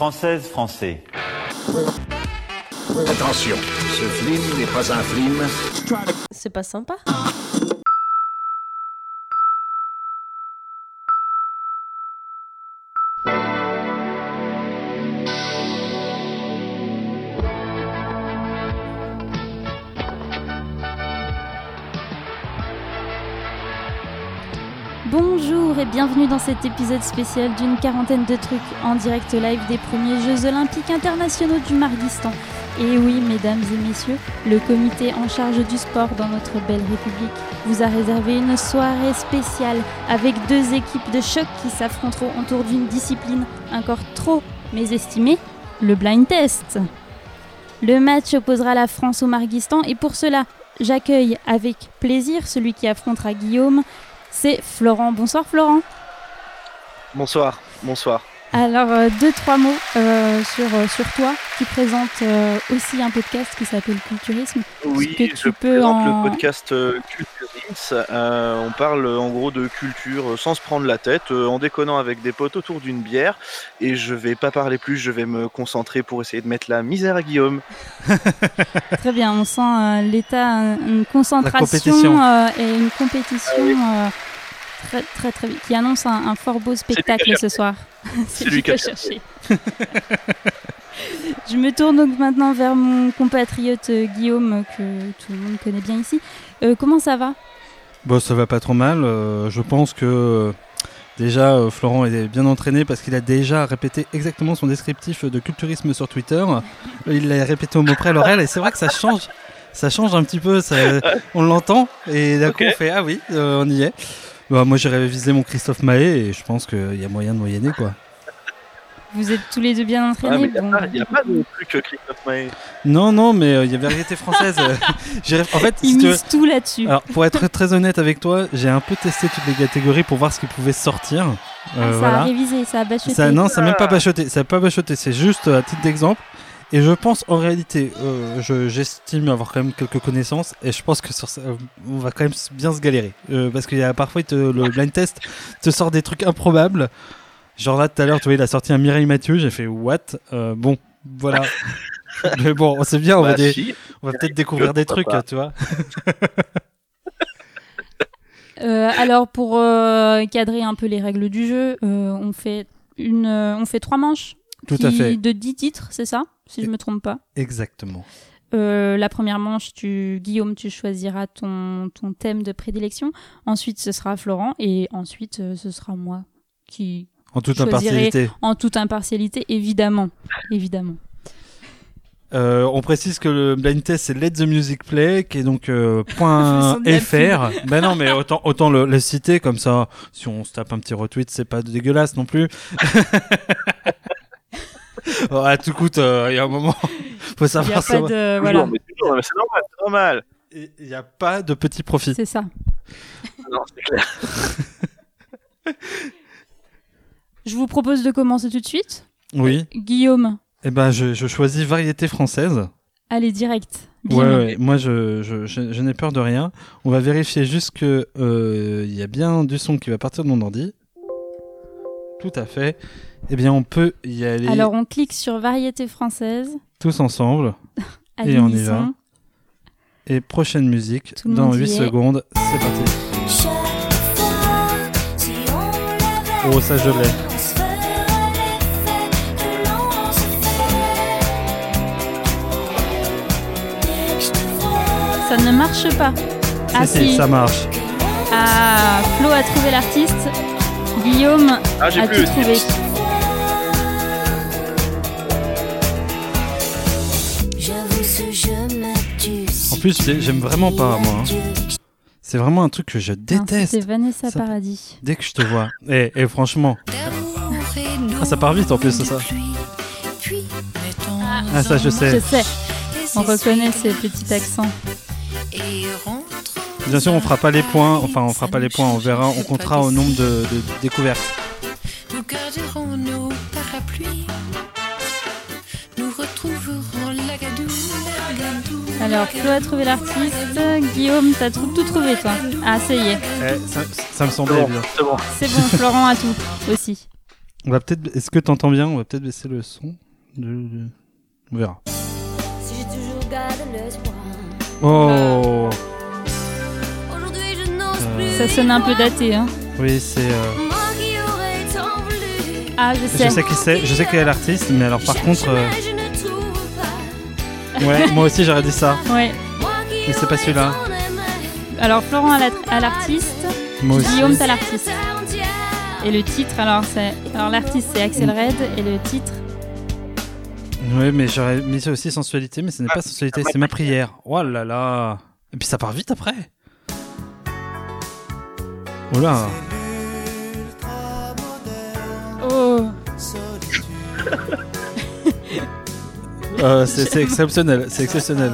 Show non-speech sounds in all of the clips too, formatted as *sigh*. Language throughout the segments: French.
Française, français. Attention, ce film n'est pas un film. C'est pas sympa. Bienvenue dans cet épisode spécial d'une quarantaine de trucs en direct live des premiers Jeux Olympiques internationaux du Marguistan. Et oui, mesdames et messieurs, le comité en charge du sport dans notre belle République vous a réservé une soirée spéciale avec deux équipes de choc qui s'affronteront autour d'une discipline encore trop mésestimée, le blind test. Le match opposera la France au Marguistan et pour cela, j'accueille avec plaisir celui qui affrontera Guillaume, c'est Florent. Bonsoir Florent. Bonsoir, bonsoir. Alors, euh, deux, trois mots euh, sur, euh, sur toi. Tu présentes euh, aussi un podcast qui s'appelle Culturisme. Oui, que je tu peux présente en- le podcast euh. Euh, on parle en gros de culture sans se prendre la tête, euh, en déconnant avec des potes autour d'une bière. Et je vais pas parler plus, je vais me concentrer pour essayer de mettre la misère à Guillaume. *laughs* *laughs* Très bien, on sent euh, l'état, une concentration euh, et une compétition euh, très, très, très vite, qui annonce un, un fort beau spectacle ce soir. *laughs* C'est lui qui a cherché. Je me tourne donc maintenant vers mon compatriote euh, Guillaume, que tout le monde connaît bien ici. Euh, comment ça va? Bon, ça va pas trop mal. euh, je pense que déjà euh, Florent est bien entraîné parce qu'il a déjà répété exactement son descriptif de culturisme sur Twitter. Il l'a répété au mot près à l'oreille et c'est vrai que ça change. Ça change un petit peu, ça- *laughs* on l'entend et d'un coup on fait ah oui, euh, on y est. Bah, moi j'ai révisé mon Christophe Mahé et je pense qu'il y a moyen de moyenner quoi. Vous êtes tous les deux bien Ah, entraînés il n'y a, pas non plus que Christophe Maé. Non non mais euh, il y a vérité française. *laughs* *laughs* en fait si Ils veux- misent tout là-dessus. Alors, pour être très honnête avec toi, j'ai un peu testé toutes les catégories pour voir ce qui pouvait sortir. Ah, Euh, ça voilà. a révisé, ça a bachoté. Ça, non, ça n'a même pas bachoté. Ça n'a pas bachoté. C'est juste à titre d'exemple. Et je pense en réalité, euh, je- j'estime avoir quand même quelques connaissances. Et je pense que sur ça, on va quand même bien se galérer. Euh, parce qu'il y a parfois, te- le blind test te sort des trucs improbables. Genre là, tout à l'heure, tu vois, il a sorti un Mireille Mathieu. J'ai fait what? Euh, Bon, voilà. *laughs* Mais bon, c'est bien. On va, Bah, si. on va peut-être découvrir des trucs, pas. tu vois. *laughs* Euh, alors pour euh, cadrer un peu les règles du jeu, euh, on fait une, euh, on fait trois manches. Tout qui- à fait. De 10 titres, c'est ça, si je me trompe pas. Exactement. Euh, la première manche, tu, Guillaume, tu choisiras ton, ton thème de prédilection. Ensuite, ce sera Florent et ensuite, euh, ce sera moi qui, En toute impartialité. en toute impartialité, évidemment, évidemment. Euh, on précise que le blind test c'est Let the Music Play qui est donc euh, *laughs* point .fr. ben non mais autant autant le, le citer comme ça si on se tape un petit retweet c'est pas dégueulasse non plus. *laughs* *laughs* Oh, à tout coûte euh, il y a un moment *laughs* faut savoir a ça. pas de, voilà, c'est normal, c'est normal. Il n'y a pas de petit profit. c'est ça. *laughs* Non, c'est clair. Je vous propose de commencer tout de suite. Oui. Guillaume, Et ben je, je choisis variété française. allez direct. Ouais, moi je, je, je, je n'ai peur de rien. On va vérifier juste que euh, il y a bien du son qui va partir de mon ordi. Tout à fait. Eh bien, on peut y aller Alors on clique sur variété française. tous ensemble. *laughs* Et on y va. Et prochaine musique Tout dans monde y 8 est. secondes. C'est parti. Oh, ça je l'ai. Ça ne marche pas. Ah si, ça marche. Ah, Flo a trouvé l'artiste. Guillaume Ah, j'ai a plus tout trouvé. Plus, j'ai- j'aime vraiment pas, moi, hein. C'est vraiment un truc que je déteste C'était Vanessa Ça- Paradis. dès que je te vois. Et, et franchement, Ah, ça part vite, en plus, c'est ça. ah ça je Je sais. sais, on reconnaît ces petits accents. Bien sûr, on fera pas les points. Enfin, on fera pas les points. On verra. On comptera au nombre de, de découvertes. Alors, Flo a trouvé l'artiste. Guillaume, t'as tout, tout trouvé, toi. Ah, ça y est. Eh, ça, ça me C'est semblait bon, évident. c'est bon. C'est bon, Florent a tout aussi. On va peut-être. Est-ce que t'entends bien? On va peut-être baisser le son. de- de- On verra. Si j'ai toujours gardé l'espoir. Oh Aujourd'hui, je n'ose Euh, plus. Ça sonne un peu daté. Hein. Oui, c'est. euh. Ah, je sais. Je sais qui c'est. Je sais quel est l'artiste, mais alors par contre. euh, Ouais, moi aussi j'aurais dit ça. Ouais. Mais c'est pas celui-là. Alors, Florent à la- à l'artiste, Moi aussi. Guillaume t'as l'artiste. Et le titre, alors, c'est. Alors, l'artiste, c'est Axel Red. Et le titre. Ouais, mais j'aurais mis ça aussi sensualité, mais ce n'est pas sensualité, c'est ma prière. Oh là là Et puis ça part vite après Oh là Oh *laughs* Euh, c'est c'est exceptionnel, c'est exceptionnel.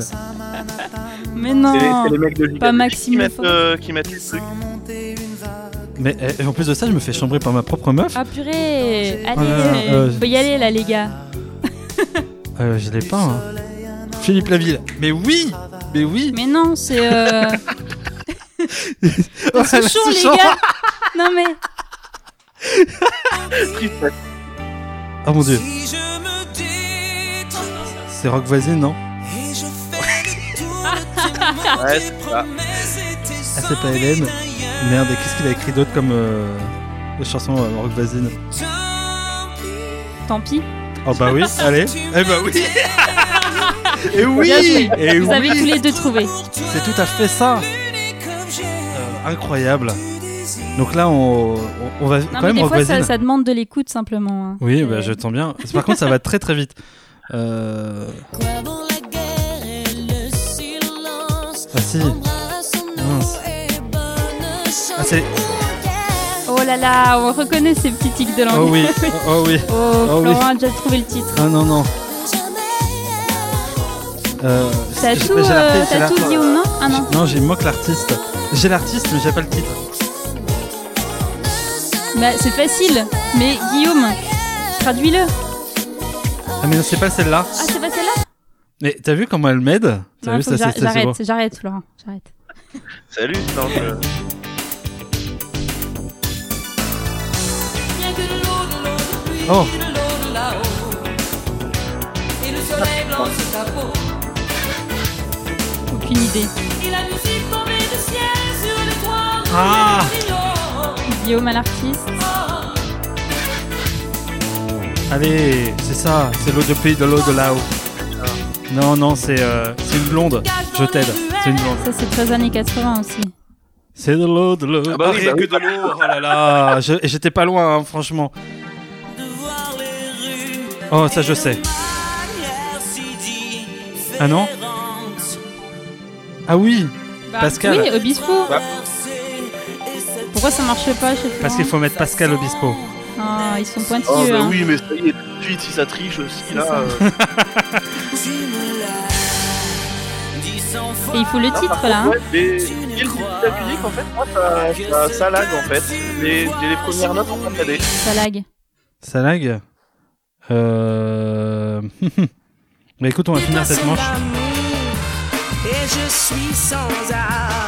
Mais les, non c'est les mecs de pas Maxime qui mettent, Lefort. euh, qui mettent le truc. Mais eh, en plus de ça, je me fais chambrer par ma propre meuf. Ah purée Allez, euh, faut y aller là, les gars. Euh, je l'ai pas. Hein. Philippe Laville. Mais oui Mais oui Mais non, c'est. Euh... *laughs* Oh, c'est la Souchon, les Souchon. gars Non mais. *laughs* Oh mon dieu, c'est Rock Voisine, non et je fais le tour de tes mots, Ouais, c'est ça. Ah, c'est pas Hélène. Merde, et qu'est-ce qu'il a écrit d'autre comme euh, chanson euh, Rock Voisine Tant pis. Oh bah oui, *laughs* allez Eh bah oui *laughs* Et oui Bien joué. Et Vous avez tous les deux trouvé. C'est tout à fait ça Euh, Incroyable Donc là, on, on, on va Non quand mais même des Rock fois, ça, Voisine. ça demande de l'écoute simplement. hein. Oui, Euh, bah, je te sens bien. Par contre, ça va très très vite. Euh... Quoi bon la guerre et le silence Ah si. Mince. Ah, c'est... Oh là là, on reconnaît ces petits tics de langue. Oh oui, oh, oh oui. Oh, Oh oui. Florent a déjà trouvé le titre. Ah non, non. Euh, T'as tout, euh, tout non Ah non. Non, j'ai moque l'artiste. J'ai l'artiste, mais j'ai pas le titre. Bah, c'est facile. Mais Guillaume, traduis-le. Ah mais non, c'est pas celle-là. Ah, c'est pas celle-là Mais t'as vu comment elle m'aide T'as Non, vu faut que ça, c'est- c'est beau. J'arrête, j'arrête, Florent. J'arrête. Salut, non, je- Oh. Et le soleil blanc sur ta peau. Aucune idée. Et la musique tombée du ciel sur les toits. Ah. Guillaume à l'artiste. Allez, c'est ça, c'est l'eau de pluie de l'eau de là-haut. Non, non, c'est euh, c'est une blonde. Je t'aide, c'est une blonde. Ça, c'est très années 80 aussi. C'est de l'eau, de l'eau. Ah bah oui, rien bah que oui. de l'eau. Oh là là, je- j'étais pas loin, hein, franchement. Oh, ça je sais. Ah non. Ah oui, Bah, Pascal. Oui, Obispo. Bah. Pourquoi ça marche pas chez parce qu'il faut mettre Pascal Obispo. Ah, ils sont Oh pointilleux. bah hein. oui, mais ça y est, tout de suite, si ça triche aussi, là. euh, *laughs* Et il faut le titre là. contre, hein. ouais, les, les musiques musique, en fait, moi, ça, ça, ça lag, en fait. Les- J'ai les premières notes en saccadé. Ça lag. Ça lag Euh... *laughs* bah écoute, on va finir cette manche. Et je suis sans art,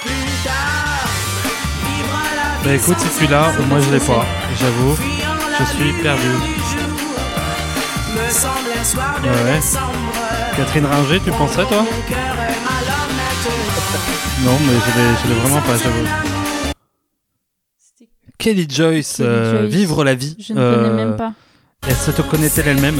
plus Bah écoute, si tu l'as, être moi je l'ai pas, j'avoue. Je suis perdu. Ouais. Catherine Ringer, tu penserais toi? *laughs* Non, mais je l'ai, vraiment pas, j'avoue. Kelly Joyce, Kelly euh, Joyce. Vivre la vie. Je ne connais Euh, même pas. Elle se te connaît-elle elle-même?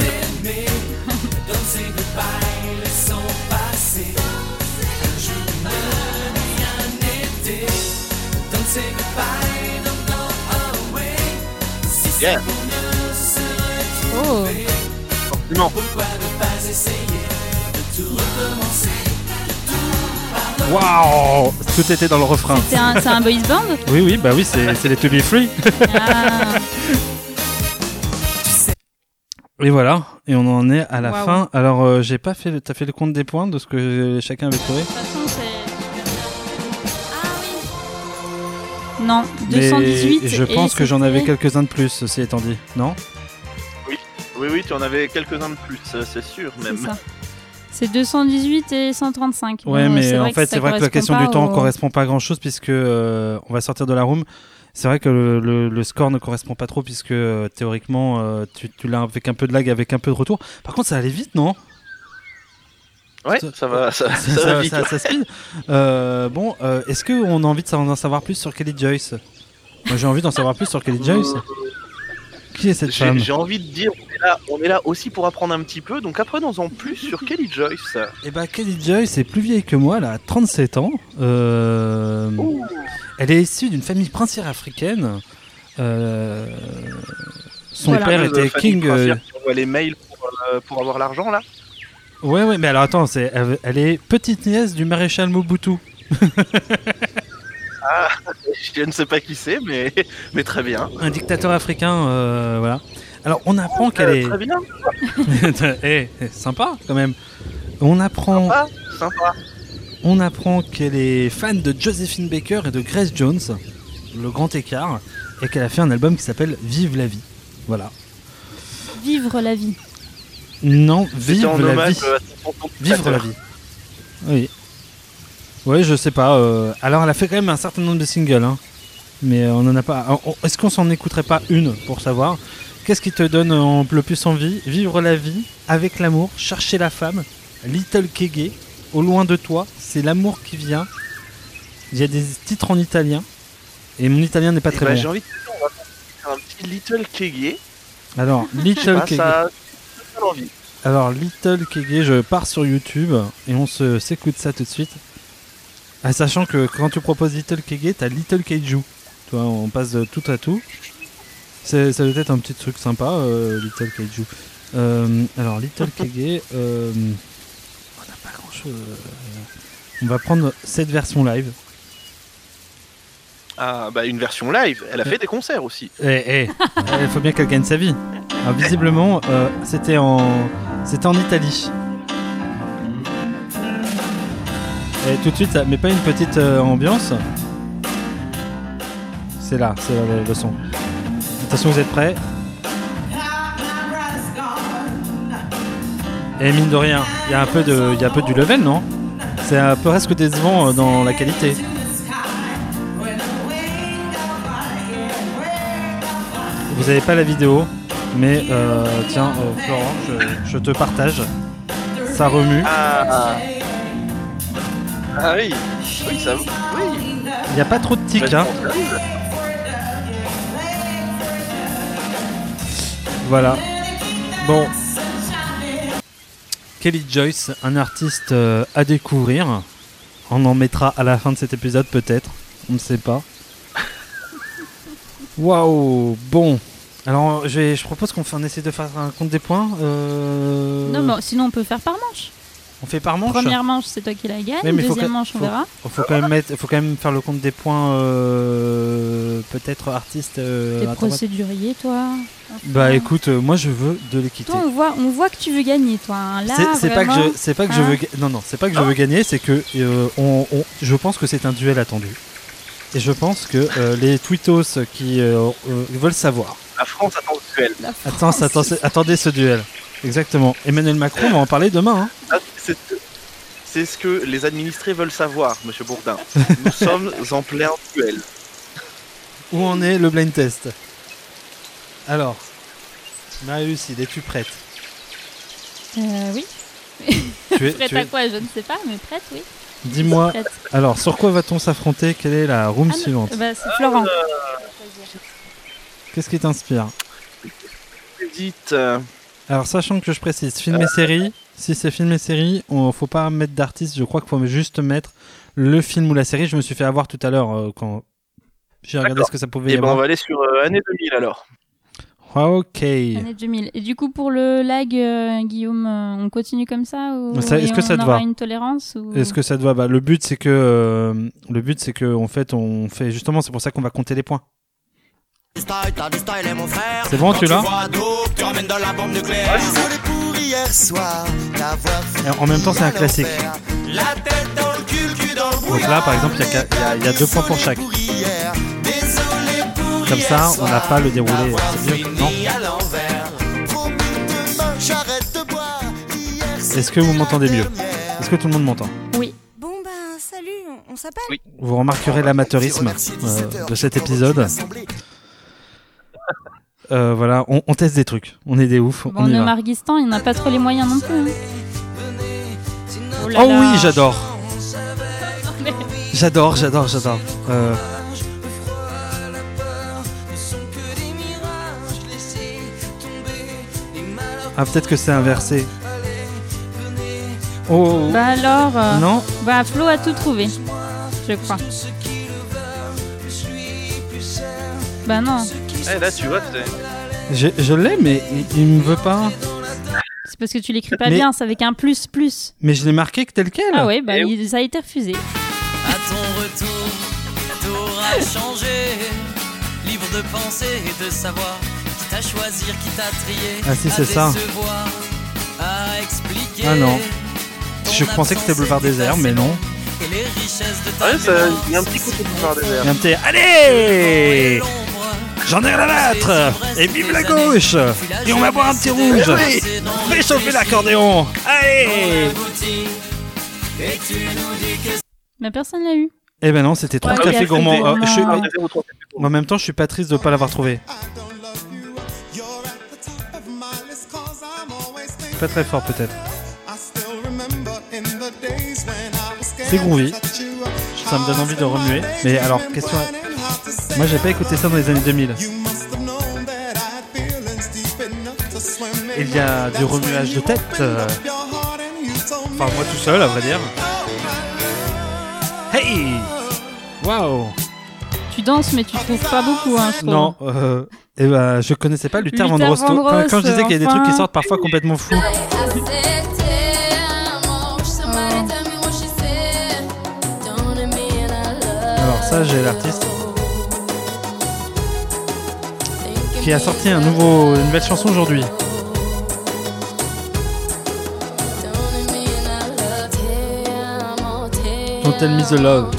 Yeah, Oh, non. Waouh Tout était dans le refrain. c'est un, un boys band *laughs* Oui, oui, bah oui, c'est, c'est les To Be Free. Ah, Et voilà, et on en est à la fin. Alors, euh, j'ai pas fait, le- t'as fait le compte des points de ce que chacun avait trouvé? Non, Mais 218. je et pense que j'en avais quelques-uns de plus, ceci étant dit. Non Oui, oui, tu en avais quelques-uns de plus, c'est sûr, C'est même. ça. C'est 218 et 135. Ouais, mais c'est en fait, c'est vrai que la question du temps au- correspond pas à grand chose puisque euh, on va sortir de la room. C'est vrai que le, le- le score ne correspond pas trop puisque euh, théoriquement euh, tu, tu l'as avec un peu de lag, avec un peu de retour. Par contre, ça allait vite, non? Ouais, Ça- ça va, ça, ça, ça, va vite. ça- ça speed. Euh, bon, euh, est-ce qu'on a envie d'en savoir plus sur Kelly Joyce? Moi, j'ai envie d'en savoir plus sur Kelly Joyce. Qui est cette femme? j'ai envie de dire, on est, là, on est là aussi pour apprendre un petit peu, donc apprenons-en plus sur Kelly Joyce. Eh ben, Kelly Joyce est plus vieille que moi, elle a 37 ans. Euh, elle est issue d'une famille princière africaine. Euh, son Voilà. père était king. euh, qui envoie les mails pour, euh, pour avoir l'argent là. Ouais, ouais, mais alors attends, c'est, elle, elle est petite nièce du maréchal Mobutu. *laughs* Je ne sais pas qui c'est, mais, mais très bien. Un dictateur africain, euh, voilà. Alors, on apprend qu'elle Euh, est. Très bien, *laughs* Eh, sympa quand même. On apprend, sympa, sympa. on apprend qu'elle est fan de Josephine Baker et de Grace Jones, le grand écart, et qu'elle a fait un album qui s'appelle Vive la vie. Voilà. Vivre la vie. Non, en la vie. euh, Vivre la vie. Oui. Ouais, je sais pas. euh, Alors, elle a fait quand même un certain nombre de singles, hein. mais euh, on en a pas. Est-ce qu'on s'en écouterait pas une pour savoir? Qu'est-ce qui te donne en- le plus envie? Vivre la vie, avec l'amour, chercher la femme, Little Kege, au loin de toi, c'est l'amour qui vient. Il y a des titres en italien, et mon italien n'est pas très bon. J'ai envie de te dire, on va faire un petit Little Kege. Alors, Little Kege. ça envie. Alors, Little Kege, je pars sur YouTube et on se s'écoute ça tout de suite. Ah, sachant que quand tu proposes Little Kege, t'as Little Keiju. Tu vois, on passe de tout à tout. C'est, ça doit être un petit truc sympa, euh, Little Keiju. Euh, alors, Little *laughs* Kege, euh, on n'a pas grand chose. On va prendre cette version live. Ah, bah une version live. Elle a fait des concerts aussi. Eh, eh, *laughs* il faut bien qu'elle gagne sa vie. Alors, visiblement, euh, c'était en, c'était en Italie. Et tout de suite, ça met pas une petite euh, ambiance. C'est là, c'est le, le son. Attention, vous êtes prêts? Et mine de rien, il y a un peu de, il y a un peu du level, non? C'est un peu presque décevant euh, dans la qualité. Vous avez pas la vidéo, mais euh, tiens, euh, Florent, je, je te partage. Ça remue. Ah, ah oui, oui, ça oui. Il n'y a pas trop de tics, hein. Voilà. Bon. Kelly Joyce, un artiste euh, à découvrir. On en mettra à la fin de cet épisode peut-être. On ne sait pas. Waouh. Bon. Alors, je, vais- je propose qu'on essaie de faire un compte des points. euh, Non, mais sinon on peut faire par manche. On fait par manche. Première manche, c'est toi qui la gagne. Deuxième manche, on faut- verra. Il faut quand même mettre, faut quand même faire le compte des points. euh, peut-être artiste. euh, T'es procédurier, toi. Bah écoute, euh, moi je veux de l'équité. Toi, on voit, on voit que tu veux gagner, toi. hein. Là, C'est pas que je, c'est pas que je hein. veux, ga- non non, c'est pas que je veux gagner, c'est que euh, on, on- je pense que c'est un duel attendu. Et je pense que euh, les tweetos qui euh, euh, veulent savoir. La France attend le duel. Attends, attendez ce duel. Exactement. Emmanuel Macron va en parler demain. hein. Ah, c'est- ce que les administrés veulent savoir, Monsieur Bourdin. *laughs* Nous sommes en plein duel. Où en est le blind test? Alors, Marius, il es-tu prête? Euh, oui. tu es, *laughs* Prête tu à es- quoi? Je ne sais pas, mais prête, oui. Dis-moi. Alors, sur quoi va-t-on s'affronter? Quelle est la room Ah, suivante? bah, c'est Florent. Qu'est-ce qui t'inspire? Dites, euh, Alors, sachant que je précise, film et série, si c'est film et série, on faut pas mettre d'artiste, je crois qu'il faut juste mettre le film ou la série. Je me suis fait avoir tout à l'heure euh, quand j'ai regardé ce que ça pouvait y eh ben, on va aller sur euh, année 2000 alors. Ah, ok. Année 2000. Et du coup, pour le lag, euh, Guillaume, euh, on continue comme ça ou Ça- est-ce que ça on te aura va une tolérance ou... Est-ce que ça te va bah, Le but, c'est que, euh, le but, c'est que, en fait, on fait justement, c'est pour ça qu'on va compter les points. C'est bon, tu l'as En même temps, c'est un classique. Donc là, par exemple, y y, il y a deux points pour chaque. Comme ça, on n'a pas le déroulé. C'est mieux, non Est-ce que vous m'entendez mieux Est-ce que tout le monde m'entend Bon ben salut, on, s'appelle Oui. Vous remarquerez l'amateurisme euh, de cet épisode. Euh, voilà, on, on teste des trucs. On est des oufs. Bon, on va. Marguistan, il n'a pas trop les moyens non plus. hein. Oh, là Oh là. oui, j'adore. *laughs* J'adore, j'adore, j'adore. Euh, Ah, peut-être que c'est inversé. Oh, Bah alors, euh, non bah Flo a tout trouvé, je crois. Bah non, Eh, là, tu vois, Je, je l'ai, mais il, il me veut pas. c'est parce que tu l'écris pas Mais- bien, c'est avec un plus plus. Mais je l'ai marqué que tel quel. Ah ouais, bah Eh il- ça a été refusé. À ton retour, t'auras changé. Libre de penser et de savoir. Quitte à choisir, quitte à trier. Ah si, c'est ça. décevoir, À expliquer. Ah non. Je pensais que c'était Boulevard Désert, mais non. longue, Et les richesses de ta Ouais, il y a un petit côté boulevard désert. Et un petit Allez J'en ai rien à battre Et vive la gauche Et on va boire un petit rouge Fais chauffer l'accordéon Allez Mais personne l'a eu. Eh ben non, c'était trois Ouais, cafés café gourmands. gourmand. Euh, je suis- Ah. En même temps, je suis pas triste de pas l'avoir trouvé. Pas très fort peut-être. C'est groovy. Ça me donne envie de remuer. Mais alors, question. Moi, j'ai pas écouté ça dans les années 2000. Il y a du remuage de tête. euh, Enfin, moi tout seul, à vrai dire. Hey Waouh danses, mais tu trouves pas beaucoup, hein, je trouve. Non, euh, eh ben, je connaissais pas Luther, Luther Vandross. Quand, Vandross, quand je disais qu'il y a des enfin. trucs qui sortent parfois complètement fous. Alors ça, j'ai l'artiste qui a sorti un nouveau, une nouvelle chanson aujourd'hui. Don't Tell Me the Love.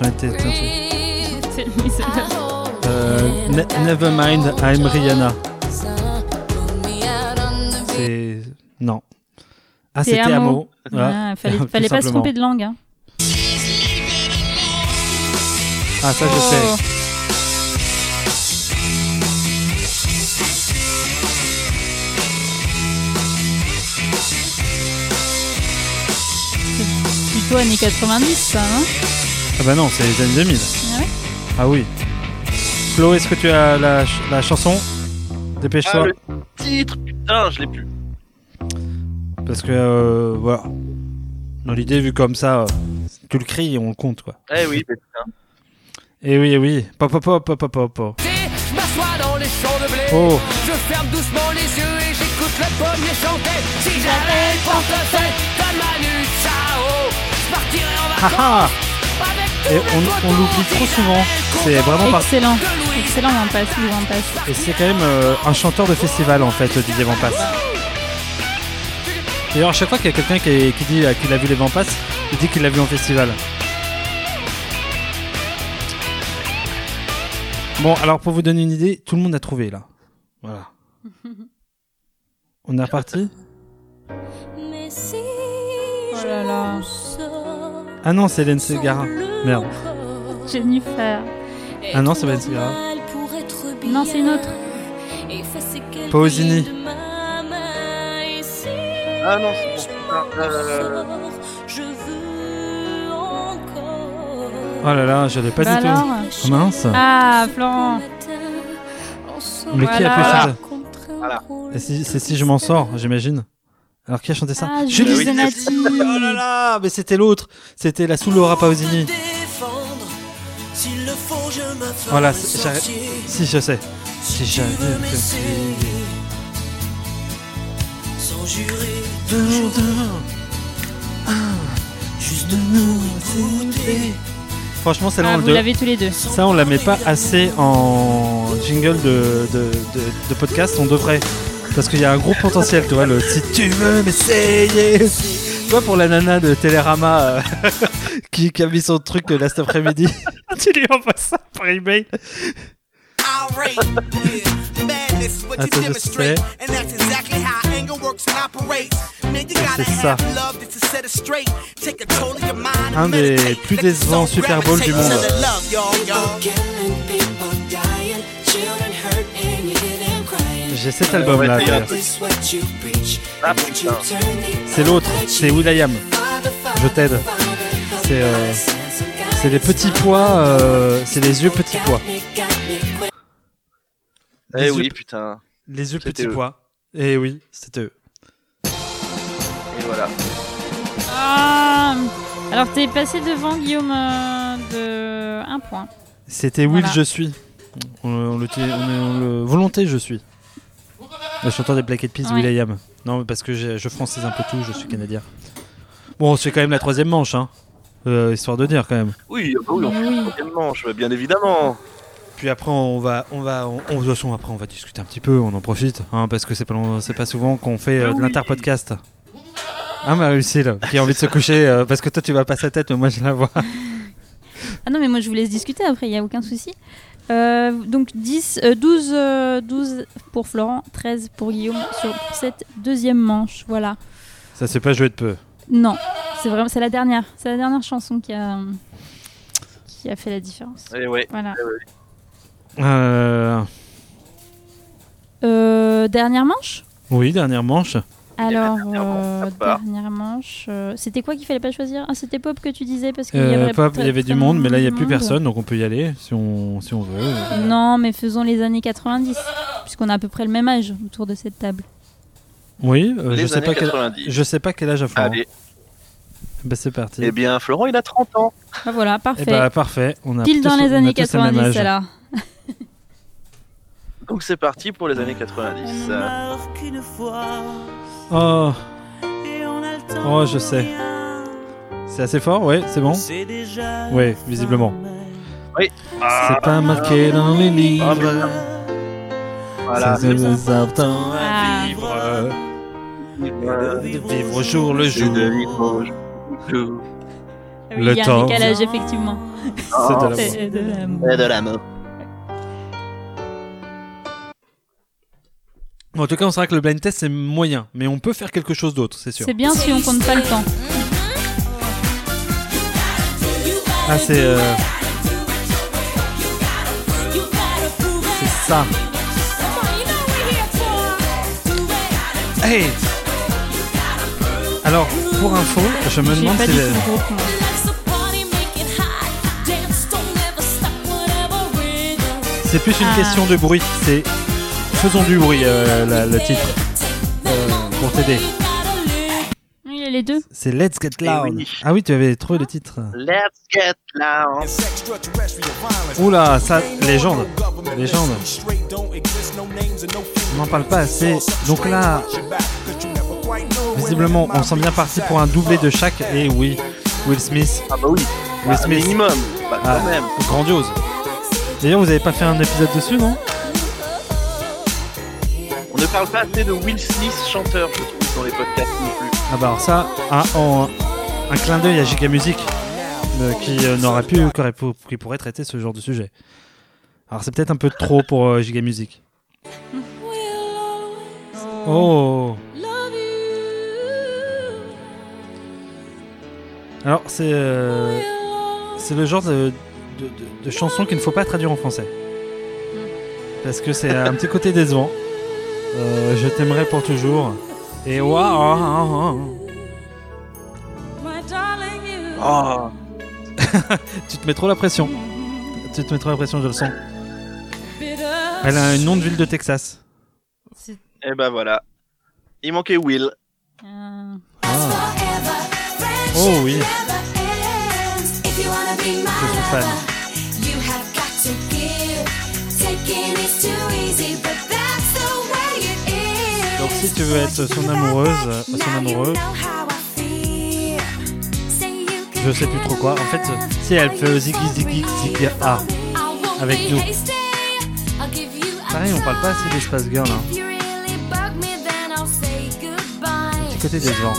J'en étais Euh, Ne- Nevermind, I'm Rihanna. C'est non. Ah, C'est c'était Amo. Amo. Voilà. Ah, fallait fallait pas se tromper de langue. Hein. Ah, ça je Oh. sais. Plutôt années 90, ça, hein Ah bah non, c'est les années 2000. Ah ouais Ah oui. Flo, est-ce que tu as la, ch- la chanson? Dépêche-toi. Ah, le titre, putain, je l'ai plus. Parce que, euh, voilà. Dans l'idée, vu comme ça, euh, tu le cries et on le compte, quoi. Eh oui, putain. Et oui, eh oui. Pop, pop, pop, pop, pop, pop. Je m'assois dans les champs de blé. Oh. Je ferme doucement les yeux et j'écoute le pommier chanter. Si j'avais le portefeuille comme Manu Chao, je partirais en vacances Et on, on l'oublie trop souvent. C'est vraiment. Excellent. Excellent, on passe, on passe. Et c'est quand même euh, un chanteur de festival en fait, Didier Vampas. D'ailleurs, à chaque fois qu'il y a quelqu'un qui, qui dit euh, qu'il a vu les Vampas, il dit qu'il l'a vu en festival. Bon, alors pour vous donner une idée, tout le monde a trouvé là. Voilà. On est reparti? Oh là là. Ah non, c'est Hélène Segara. Merde. Jennifer. Ah non, c'est pas Hélène Segara. Non, c'est une autre. Pausini. Ah non, c'est. Euh, Oh là là, je l'ai pas Bah du alors tout. Oh mince. Ah, Florent. Mais qui a fait chanter Voilà. Et si- C'est si je m'en sors, j'imagine. Alors qui a chanté ça Ah, Julie Zenati. Oh là là, mais c'était l'autre. C'était la sous Laura Pausini. Voilà. Si je sais. Si m'essayer Sans jurer Toujours Juste nous goûter Franchement, c'est Ah, l'un vous l'avez tous les deux. Ça, on la met pas assez en jingle de, de, de, de podcast. On devrait. Parce qu'il y a un gros potentiel, tu vois. Le si tu veux m'essayer. Vois, pour la nana de Télérama euh, *laughs* qui, qui a mis son truc euh, là cet après-midi. *laughs* tu lui envoies ça par email. What Ah, je demonstrate, sais. and that's exactly how anger works and operates. Man, you gotta C'est ça. Un des plus décevants Super Bowl du monde. J'ai cet album là. Ah, C'est l'autre, c'est Will.i.am. Je t'aide. C'est euh, c'est les petits pois, euh, c'est les yeux petits pois. Eh Les oui, yeux- putain. Les yeux petits eux. pois. Et oui, c'était eux. Et voilà. Ah Alors, t'es passé devant Guillaume euh, de un point. C'était Will Voilà. Je suis. On, on le, on, on le- volonté Je suis. Le chanteur des Black Eyed Peas, Ouais. Will.i.am. Non, parce que je francise un peu tout, je suis canadien. Bon, c'est quand même la troisième manche, hein. Euh, histoire de dire quand même. Oui, ah bah oui, on fait une troisième manche, bien évidemment. Puis après, on va, on va, on, on- de toute façon, après, on va discuter un petit peu, on en profite, hein, parce que c'est pas, long- c'est pas souvent qu'on fait euh, de l'interpodcast. Ah, Marie-Lucille, qui a envie de se coucher, euh, parce que toi, tu vas pas sa tête, mais moi, je la vois. Ah non, mais moi je vous laisse discuter après, il n'y a aucun souci. Euh, donc 10, euh, 12, euh, 12 pour Florent, 13 pour Guillaume sur cette deuxième manche. Voilà. Ça s'est pas joué de peu. Non, c'est vraiment c'est la dernière, c'est la dernière chanson qui a qui a fait la différence. Eh ouais. Voilà. Euh, Euh, dernière manche? oui, dernière manche. Alors dernière manche, euh, dernière manche. euh, c'était quoi qu'il fallait pas choisir? Ah, c'était Pop que tu disais parce qu'il y Euh, avait Pop, il y avait du monde, mais là, il y a plus monde. personne, donc on peut y aller si on, si on veut. Non, mais faisons les années 90, puisqu'on a à peu près le même âge autour de cette table. Oui, euh, je sais pas quel, 90. je sais pas quel âge a Florent. Allez. Bah, c'est parti. Eh bien, Florent, il a 30 ans. Bah voilà, Eh parfait. bah, parfait. On a Pile dans les on a années tous le même 90 âge. alors. Donc c'est parti pour les années 90. Euh, Oh, oh, je sais. C'est assez fort, ouais, c'est bon. Ouais, visiblement. Ah, C'est pas marqué dans les livres. voilà. Ça nous apprend Ah. à vivre. De vivre au jour le c'est jour. de vivre au jour. Ah oui, Le il y a temps. un décalage effectivement. C'est de la C'est de l'amour. En tout cas, on sera que le blind test c'est moyen, mais on peut faire quelque chose d'autre, c'est sûr. C'est bien si on compte pas le temps. Ah, c'est. euh, C'est ça. Hey Alors, pour info, je me demande si. le groupe. C'est plus une Ah. question de bruit, c'est. Faisons du bruit, euh, la- le titre. Euh, pour t'aider. Il y a les deux. C'est Let's Get Eh Loud. oui. Ah oui, tu avais trouvé le titre. Let's get loud. Oula, ça, légende. Légende. On n'en parle pas assez. Donc là, visiblement, on sent bien parti pour un doublé de chaque. Et oui, Will Smith, Ah bah oui. Will Smith, minimum. Bah Ah. même. grandiose. D'ailleurs, vous avez pas fait un épisode dessus, non? On ne parle pas assez de Will Smith chanteur, je trouve, dans les podcasts non plus. Ah bah alors ça, un, clin d'œil à Giga Music, euh, qui euh, n'aurait pu, qui, pourrait traiter ce genre de sujet. Alors c'est peut-être un peu trop pour euh, Giga Music. Oh Alors c'est euh, c'est le genre de- de chanson qu'il ne faut pas traduire en français. Parce que c'est un petit côté décevant. Euh, je t'aimerai pour toujours. Et waouh Oh, *laughs* Tu te mets trop la pression. Tu te mets trop la pression, je le sens. Elle a un nom de ville de Texas. et bah voilà. Il manquait Will. Euh, Oh oui, je suis fan. Si tu veux être son amoureuse, euh, son amoureux, je sais plus trop quoi. En fait, si elle fait Ziggy Ziggy Ziggy A avec nous. Pareil, on parle pas assez des Space Girls. Hein. Petit côté décevant.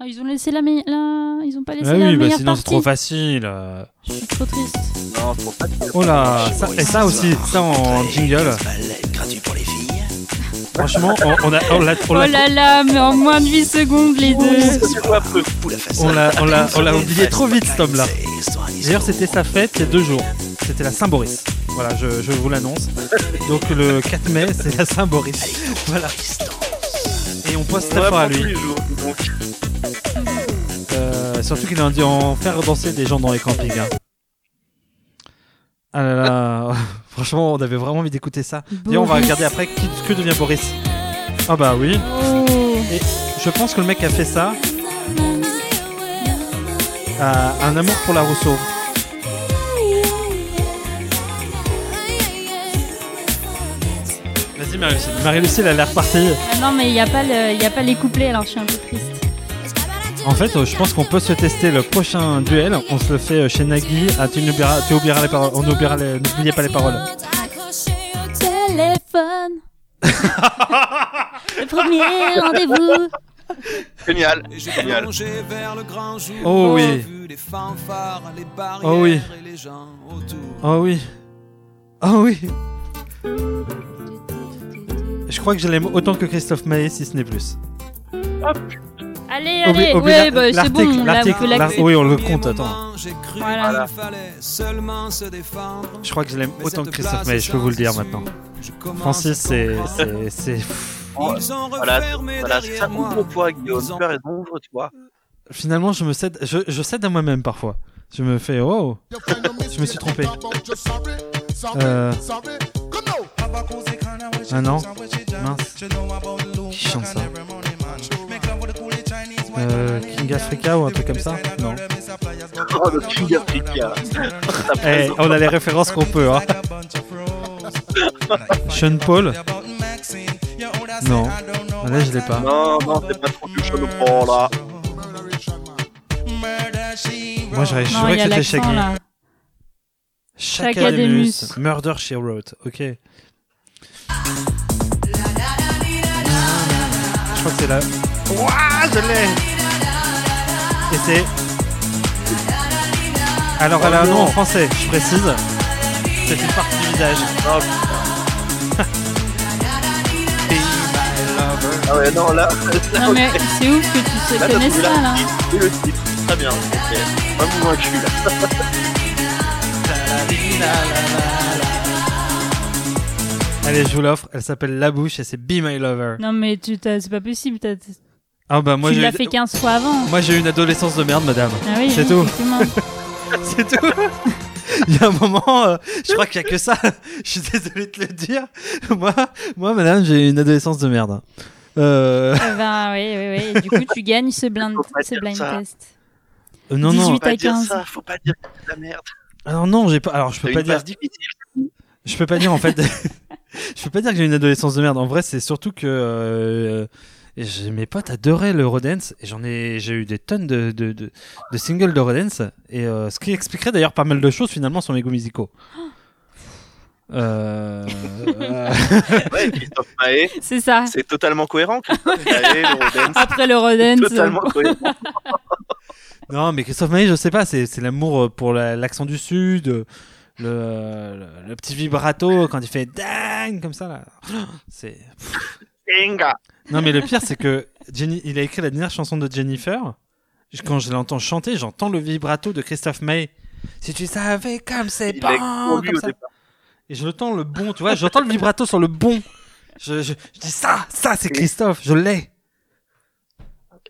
Ah, ils ont laissé la, me- la... Ils ont pas laissé Ah la oui, bah meilleure sinon c'est trop facile. euh. Je suis trop triste. Non, trop facile. Oh là, ça, et ça aussi, ça en jingle. gratuit pour les filles. Franchement, on, on a, on l'a, on Oh là là, mais en moins de 8 secondes les deux. On l'a, on l'a, on l'a oublié trop vite, cet homme-là. D'ailleurs, c'était sa fête il y a deux jours. C'était la Saint-Boris. Voilà, je, je vous l'annonce. Donc le 4 mai, c'est la Saint-Boris. Voilà. Et on pense très fort à lui. Euh, surtout qu'il a dû en faire danser des gens dans les campings. hein. Ah là là, *laughs* franchement, on avait vraiment envie d'écouter ça. D'ailleurs, on va regarder après qui, que devient Boris. Ah bah oui. Oh. Et je pense que le mec a fait ça un amour pour la Rousseau. Vas-y Marie-Lucie. Marie-Lucie, elle a l'air partie. Ah non, mais il n'y a, pas le- il y a pas les couplets, alors je suis un peu triste. En fait, euh, je pense qu'on peut se tester le prochain duel. On se le fait euh, chez Nagui. Ah, tu n'oublieras, tu oublieras les paroles. On oubliera les, n'oubliez pas les paroles. Téléphone. *laughs* le premier rendez-vous. Génial, Et j'ai génial. plongé vers le grand jour. Oh oui. Vu les fanfares, les barrières Oh oui. et les gens autour. Oh oui. Oh oui. Je crois que je l'aime autant que Christophe Maé, si ce n'est plus. Allez, allez, oublie ouais, bah, c'est l'article, bon, on l'a- l'article, on l'a- l'ar- Oui, on le compte, attends. Voilà. qu'il fallait seulement se défendre. Je crois que je l'aime Mais autant que Christophe Maé, je peux vous le dire maintenant. Francis, c'est. c'est- ont Voilà, voilà c'est ça. moi. Ouvre-toi, Guillaume. Tu as raison, ouvre-toi. Finalement, je me cède, je, je cède à moi-même parfois. Je me fais, oh, je me suis trompé. Euh... Ah non, mince. Qui chante ça? Euh, King Africa ou un truc comme ça Non. Oh, le King Africa. Eh, on a les références qu'on peut, hein. Sean Paul Non. Ah, Là, je l'ai pas. Non, non, c'est pas trop du de Paul, là. Moi, j'aurais juré que a c'était Shaggy. là. Shakademus. Shakademus. Murder She Wrote. Ok. Je crois que c'est là. Ouah, je l'ai Et c'est. Alors, elle a un nom en français, je précise. C'est une partie du visage. *laughs* Oh, Ah ouais, non, là. *laughs* Non, mais c'est ouf que tu sais Là, t'as connais ça là. et le titre. Très bien, ok. Moi, vous convaincu, là. *laughs* Allez, je vous l'offre. Elle s'appelle La Bouche et c'est Be My Lover. Non, mais tu t'as- c'est pas possible. t'as- Ah bah moi tu j'ai l'as eu- fait 15 fois avant. moi j'ai eu une adolescence de merde, madame. Ah oui, c'est oui, tout. *laughs* C'est tout. Il y a un moment, euh, je crois qu'il y a que ça. *laughs* je suis désolé de le dire. Moi, moi, madame, j'ai eu une adolescence de merde. Euh, Eh ben oui, oui, oui. Du coup, tu gagnes ce blind, ce dire blind test. euh, non, non. 18 Faut pas à dire 15. ça, faut pas dire que c'est de la merde. Alors non, j'ai pas. Alors je peux eu pas dire. difficile. Je peux pas dire en fait. *laughs* je peux pas dire que j'ai eu une adolescence de merde. En vrai, c'est surtout que mes potes adoraient le Rodance et j'en ai, j'ai eu des tonnes de, de, de, de singles et euh, ce qui expliquerait d'ailleurs pas mal de choses finalement sur mes goûts musicaux. *gasps* Euh, Ouais, Christophe Maé, *laughs* C'est ça. c'est totalement cohérent. Maé, *laughs* Après le Rodent. totalement *laughs* cohérent. non, mais Christophe Maé, je sais pas, c'est c'est l'amour euh, pour la- l'accent du sud, le, le, le petit vibrato quand il fait dang comme ça là. *gasps* C'est Inga. Non, mais le pire, c'est que Jenny, il a écrit la dernière chanson de Jennifer. Quand je l'entends chanter, j'entends le vibrato de Christophe May. Si tu savais comme c'est bon, comme ça. Et je l'entends le bon, tu vois, j'entends le vibrato sur le bon. Je, je, je dis ça, ça c'est Christophe, je l'ai.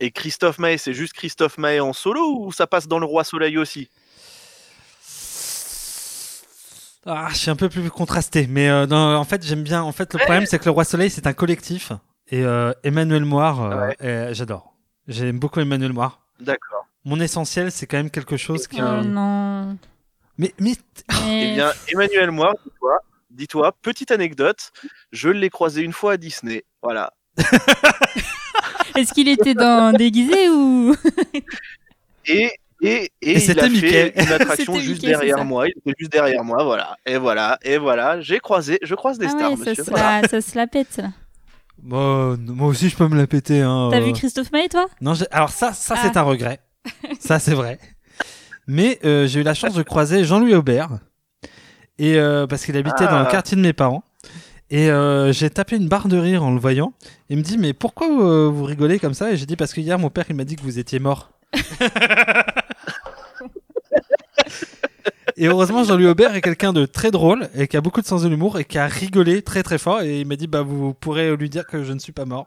Et Christophe Maé, c'est juste Christophe Maé en solo ou ça passe dans le Roi Soleil aussi? Ah, je suis un peu plus contrasté, mais euh, non, en fait j'aime bien. En fait, le problème c'est que le Roi Soleil c'est un collectif et euh, Emmanuel Moir, euh, euh, j'adore. J'aime beaucoup Emmanuel Moir. D'accord. Mon essentiel c'est quand même quelque chose qui. Oh non. Mais mais Eh bien, Emmanuel Moir, dis-toi, dis-toi, petite anecdote, je l'ai croisé une fois à Disney. Voilà. *laughs* Est-ce qu'il était dans déguisé ou *laughs* Et, et, et, Et il c'était a Mickey. fait une *laughs* attraction juste Mickey, derrière ça. moi. Il était juste derrière moi, voilà. Et voilà, et voilà. J'ai croisé, je croise des Ah stars, ouais, ça monsieur. se, Voilà. la, ça se la pète. Bon, moi aussi, je peux me la péter. Hein, T'as euh. vu Christophe Maé, toi? Non, j'ai- alors ça, ça Ah. c'est un regret. *laughs* ça, c'est vrai. Mais euh, j'ai eu la chance de croiser Jean-Louis Aubert. Et euh, parce qu'il habitait dans le Ah. quartier de mes parents. Et euh, j'ai tapé une barre de rire en le voyant. Il me dit mais pourquoi euh, vous rigolez comme ça? Et j'ai dit parce que hier mon père il m'a dit que vous étiez mort. *laughs* et heureusement Jean-Louis Aubert est quelqu'un de très drôle et qui a beaucoup de sens de l'humour et qui a rigolé très très fort et il m'a dit bah vous pourrez lui dire que je ne suis pas mort.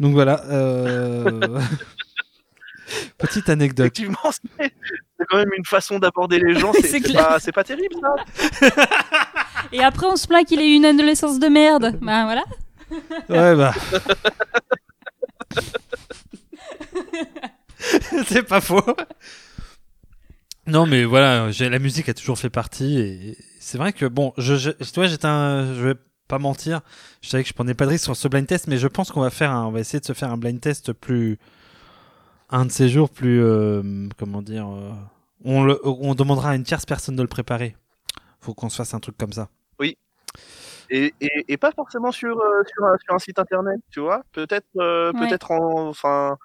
Donc voilà. euh, *laughs* Petite anecdote. Effectivement, c'est quand même une façon d'aborder les gens. *laughs* C'est C'est c'est clair. pas, c'est pas terrible, ça. Et après, on se plaint qu'il ait eu une adolescence de merde. Bah voilà. Ouais, bah. *laughs* c'est pas faux. Non, mais voilà, j'ai- la musique a toujours fait partie. Et c'est vrai que, bon, je, je, tu vois, j'étais un. Je vais pas mentir. Je savais que je prenais pas de risque sur ce blind test, mais je pense qu'on va faire un. On va essayer de se faire un blind test plus. Un de ces jours plus. euh, comment dire. euh, on, le, on demandera à une tierce personne de le préparer. Faut qu'on se fasse un truc comme ça. Et, et, et pas forcément sur, euh, sur, un, sur un site internet, tu vois. Peut-être euh, Ouais. peut-être en. Enfin.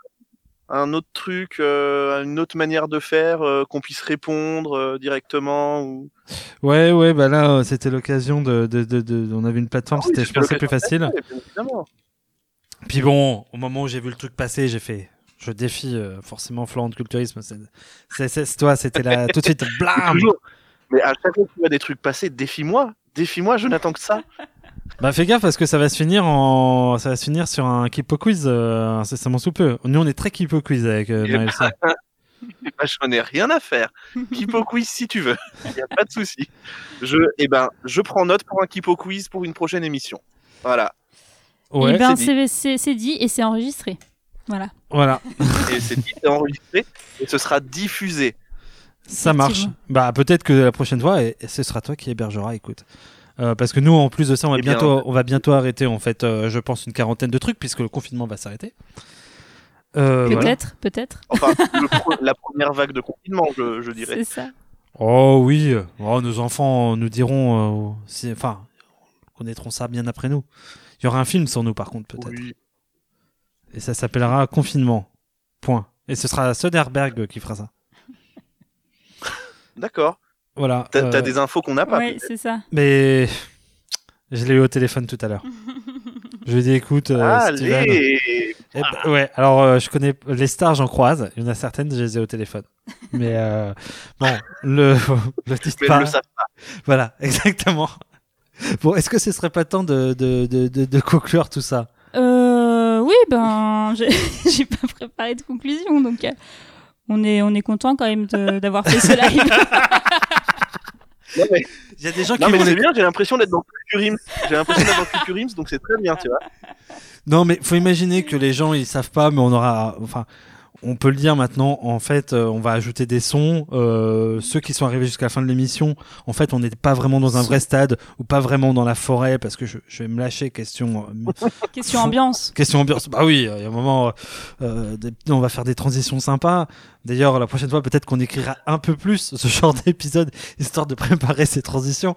Un autre truc, euh, une autre manière de faire, euh, qu'on puisse répondre euh, directement. Ou... Ouais, ouais, bah là, c'était l'occasion de, de, de, de- On avait une plateforme, Ah oui, c'était, je pensais, plus facile. Puis bon, au moment où j'ai vu le truc passer, j'ai fait. Je défie forcément Florent de Culturisme. C'est, toi, c'était là tout de suite. *laughs* Blam. Mais à chaque fois que tu vois des trucs passer, défie-moi. Défie-moi, je n'attends que ça. Bah fais gaffe parce que ça va se finir en, ça va se finir sur un Kipo quiz euh, incessamment sous peu. Nous on est très Kipo quiz avec euh, Et Maël C. *laughs* Eh ben, j'en ai rien à faire. Kipo *laughs* quiz si tu veux. Il n'y a pas de souci. Je, eh ben, je prends note pour un Kipo quiz pour une prochaine émission. Voilà. Ouais, et ben, c'est dit. dit et c'est enregistré. Voilà. voilà, Et c'est dit, c'est enregistré et ce sera diffusé. ça marche. Bah peut-être que la prochaine fois, et, et ce sera toi qui hébergera. Écoute. Euh, parce que nous, en plus de ça, on va Eh bien, bientôt, on va bientôt arrêter en fait, euh, je pense, une quarantaine de trucs puisque le confinement va s'arrêter. Euh, voilà. Peut-être, peut-être. Enfin, le la première vague de confinement, je, je dirais. C'est ça. Oh oui, oh, nos enfants nous diront, euh, si- enfin, connaîtront ça bien après nous. Il y aura un film sur nous par contre peut-être. Oui. Et ça s'appellera Confinement. Point. Et ce sera Soderbergh qui fera ça. D'accord. Voilà. T'as euh, des infos qu'on n'a pas. Oui, c'est ça. Mais je l'ai eu au téléphone tout à l'heure. *laughs* je lui ai dit écoute, euh, Steven. Allez. Eh ben, ouais, alors euh, je connais les stars, j'en croise. Il y en a certaines, je les ai au téléphone. *laughs* Mais euh, bon, le, *laughs* le dites Mais pas. elles le savent pas. Voilà, exactement. Bon, est-ce que ce serait pas temps de, de, de, de, de conclure tout ça? Euh, oui, ben, j'ai pas préparé de conclusion, donc euh, on est, on est content quand même de- d'avoir fait ce live. Non, mais, Il y a des gens qui non, mais vont c'est les- bien, j'ai l'impression d'être dans Culture Ims. J'ai l'impression d'être dans Culture Ims, donc c'est très bien, tu vois. Non, mais faut imaginer que les gens ils savent pas, mais on aura, enfin, on peut le dire maintenant. En fait, euh, on va ajouter des sons. Euh, ceux qui sont arrivés jusqu'à la fin de l'émission, en fait, on n'est pas vraiment dans un vrai stade ou pas vraiment dans la forêt parce que je, je vais me lâcher. Question, euh, *laughs* Question ambiance. question ambiance. Bah oui, il y a un moment, euh, des- on va faire des transitions sympas. D'ailleurs, la prochaine fois, peut-être qu'on écrira un peu plus ce genre *laughs* d'épisode histoire de préparer ces transitions.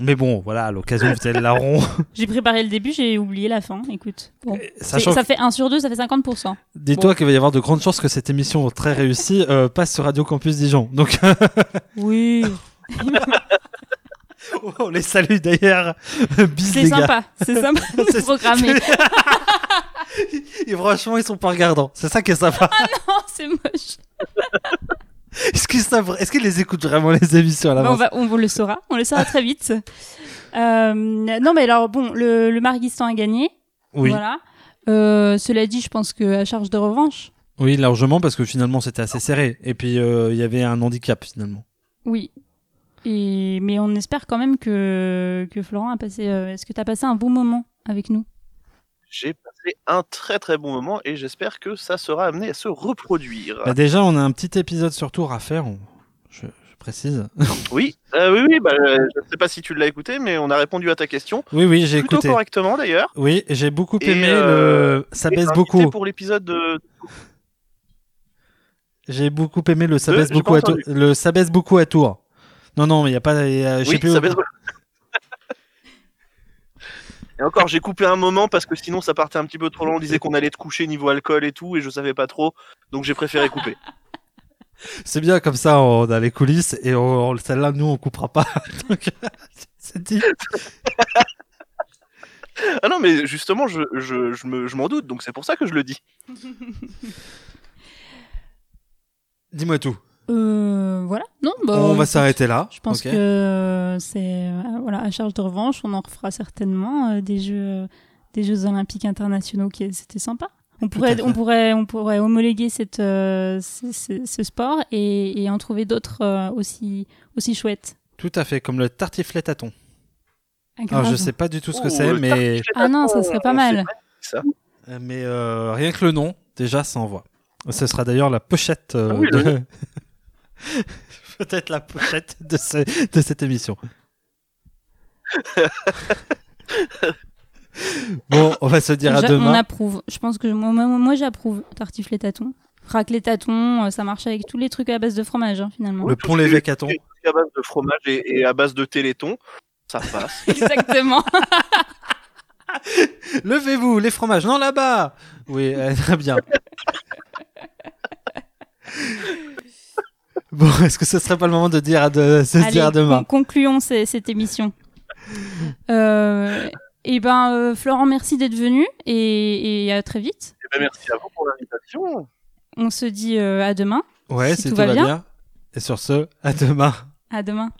Mais bon, voilà, à l'occasion, vous avez le larron. J'ai préparé le début, j'ai oublié la fin. Écoute, bon. Sachant ça fait 1 sur 2, ça fait 50%. Dis-toi qu'il va y avoir de grandes chances que cette émission très réussie euh, passe sur Radio Campus Dijon. Donc, *laughs* Oui. *laughs* on les salue d'ailleurs. C'est sympa. C'est sympa *laughs* de programmer. Et franchement, ils sont pas regardants. C'est ça qui est sympa. Oh, c'est moche. *laughs* Est-ce qu'ils qu'ils les écoutent vraiment les émissions à Bah, on, l'avance va, on le saura. On le saura très vite. *laughs* Euh, non, mais alors, bon, le, le Marguistan a gagné. Oui, Voilà. Euh, cela dit, je pense que à charge de revanche. oui, largement parce que finalement c'était assez serré. Et puis euh, il y avait un handicap finalement. Oui. Et, mais on espère quand même que, que Florent a passé. Est-ce que tu as passé un bon moment avec nous? J'ai passé un très très bon moment et j'espère que ça sera amené à se reproduire. Bah, déjà, on a un petit épisode sur tour à faire. on- Je, je précise. *laughs* Oui, euh, oui, oui. Bah, euh, je ne sais pas si tu l'as écouté, mais on a répondu à ta question Oui, oui, j'ai plutôt écouté. correctement d'ailleurs. Oui, j'ai beaucoup Et, aimé euh, le. Ça Et baisse beaucoup. pour l'épisode de. J'ai beaucoup aimé le ça baisse beaucoup à entendu. Le ça baisse beaucoup à Tours. Non, non, mais il y a pas. y a- Oui, plus ça baisse- Et encore, j'ai coupé un moment parce que sinon ça partait un petit peu trop long. On disait qu'on allait te coucher niveau alcool et tout, et je savais pas trop, donc j'ai préféré couper. *laughs* C'est bien comme ça, on a les coulisses et on, celle-là, nous, on coupera pas. *laughs* Donc, *laughs* c'est dit. Ah non, mais justement, je, je, je me- je m'en doute, donc c'est pour ça que je le dis. Dis-moi tout. Euh, voilà. Non, bah, on va s'arrêter là. Je pense que c'est euh, voilà à charge de revanche, on en refera certainement euh, des jeux des Jeux Olympiques internationaux qui c'était sympa. On pourrait on pourrait on pourrait homologuer cette euh, ce, ce- ce sport et, et en trouver d'autres euh, aussi aussi chouettes. Tout à fait, comme le tartiflette à thon. Ah, Alors, je grave. sais pas du tout ce que c'est, mais, Ah non, ça serait pas mal. ça. mais euh, rien que le nom, déjà, ça envoie. Ce sera d'ailleurs la pochette euh, Ah oui, de... *laughs* *laughs* Peut-être la pochette de, ce- de cette émission. *laughs* bon, on va se dire à J'a- demain. On approuve. Je pense que moi, moi, moi, j'approuve tartiflette tâton. Raclette tâton, euh, ça marche avec tous les trucs à base de fromage hein, finalement. Le pont l'évêque à à base de fromage et, et à base de téléthon, ça passe. *laughs* Exactement. Levez-vous, les fromages. Non, là-bas Oui, euh, très bien. Bon, *laughs* est-ce que ce serait pas le moment de dire à, de, se Allez, dire à demain? con- concluons cette émission. Euh, et ben, euh, Florent, merci d'être venu et, et à très vite. Eh ben, merci à vous pour l'invitation. On se dit euh, à demain. Ouais, si si tout tout va va bien. bien. Et sur ce, à demain. À demain.